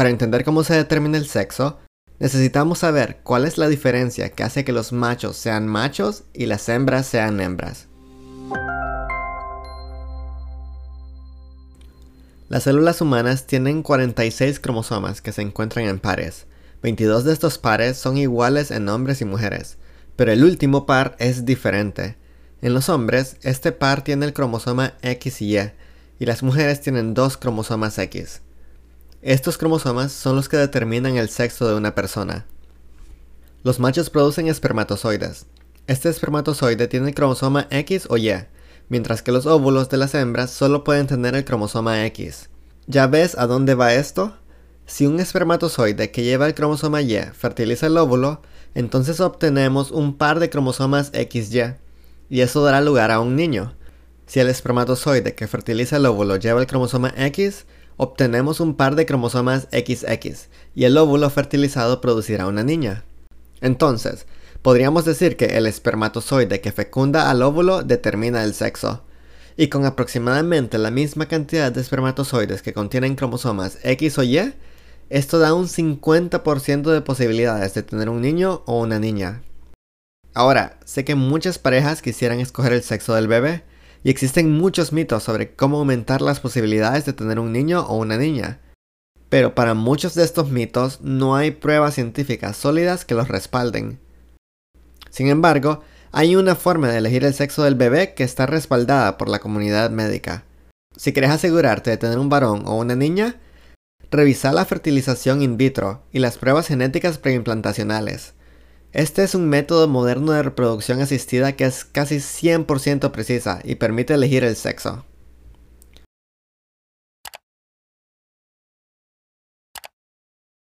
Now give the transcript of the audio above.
Para entender cómo se determina el sexo, necesitamos saber cuál es la diferencia que hace que los machos sean machos y las hembras sean hembras. Las células humanas tienen 46 cromosomas que se encuentran en pares. 22 de estos pares son iguales en hombres y mujeres, pero el último par es diferente. En los hombres, este par tiene el cromosoma X y Y, y las mujeres tienen dos cromosomas X. Estos cromosomas son los que determinan el sexo de una persona. Los machos producen espermatozoides. Este espermatozoide tiene el cromosoma X o Y, mientras que los óvulos de las hembras solo pueden tener el cromosoma X. ¿Ya ves a dónde va esto? Si un espermatozoide que lleva el cromosoma Y fertiliza el óvulo, entonces obtenemos un par de cromosomas XY, y eso dará lugar a un niño. Si el espermatozoide que fertiliza el óvulo lleva el cromosoma X, obtenemos un par de cromosomas XX, y el óvulo fertilizado producirá una niña. Entonces, Podríamos decir que el espermatozoide que fecunda al óvulo determina el sexo. Y con aproximadamente la misma cantidad de espermatozoides que contienen cromosomas X o Y, esto da un 50% de posibilidades de tener un niño o una niña. Ahora, sé que muchas parejas quisieran escoger el sexo del bebé, y existen muchos mitos sobre cómo aumentar las posibilidades de tener un niño o una niña. Pero para muchos de estos mitos no hay pruebas científicas sólidas que los respalden. Sin embargo, hay una forma de elegir el sexo del bebé que está respaldada por la comunidad médica. Si quieres asegurarte de tener un varón o una niña, revisa la fertilización in vitro y las pruebas genéticas preimplantacionales. Este es un método moderno de reproducción asistida que es casi 100% precisa y permite elegir el sexo.